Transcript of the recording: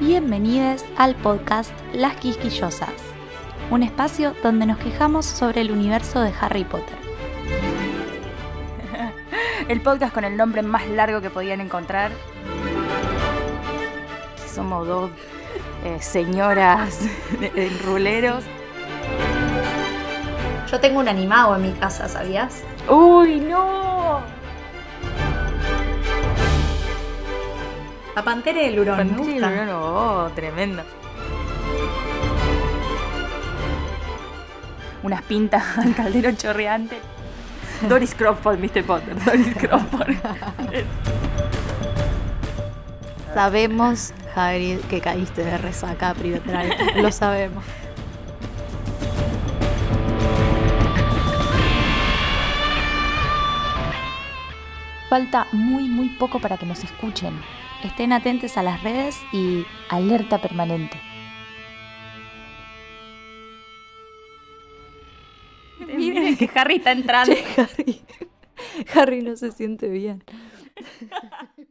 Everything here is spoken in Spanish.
Bienvenidos al podcast Las Quisquillosas, un espacio donde nos quejamos sobre el universo de Harry Potter. El podcast con el nombre más largo que podían encontrar. Somos dos eh, señoras de ruleros. Yo tengo un animado en mi casa, ¿sabías? ¡Uy, no! La pantera del hurón. me Pantera y gusta. Lurón, oh, tremendo. Unas pintas al caldero chorreante. Doris Crawford, Mr. Potter. Doris Crawford. Sabemos, Hagrid, que caíste de resaca privetral. Lo sabemos. Falta muy, muy poco para que nos escuchen. Estén atentos a las redes y alerta permanente. Miren que Harry está entrando. Harry, Harry no se siente bien.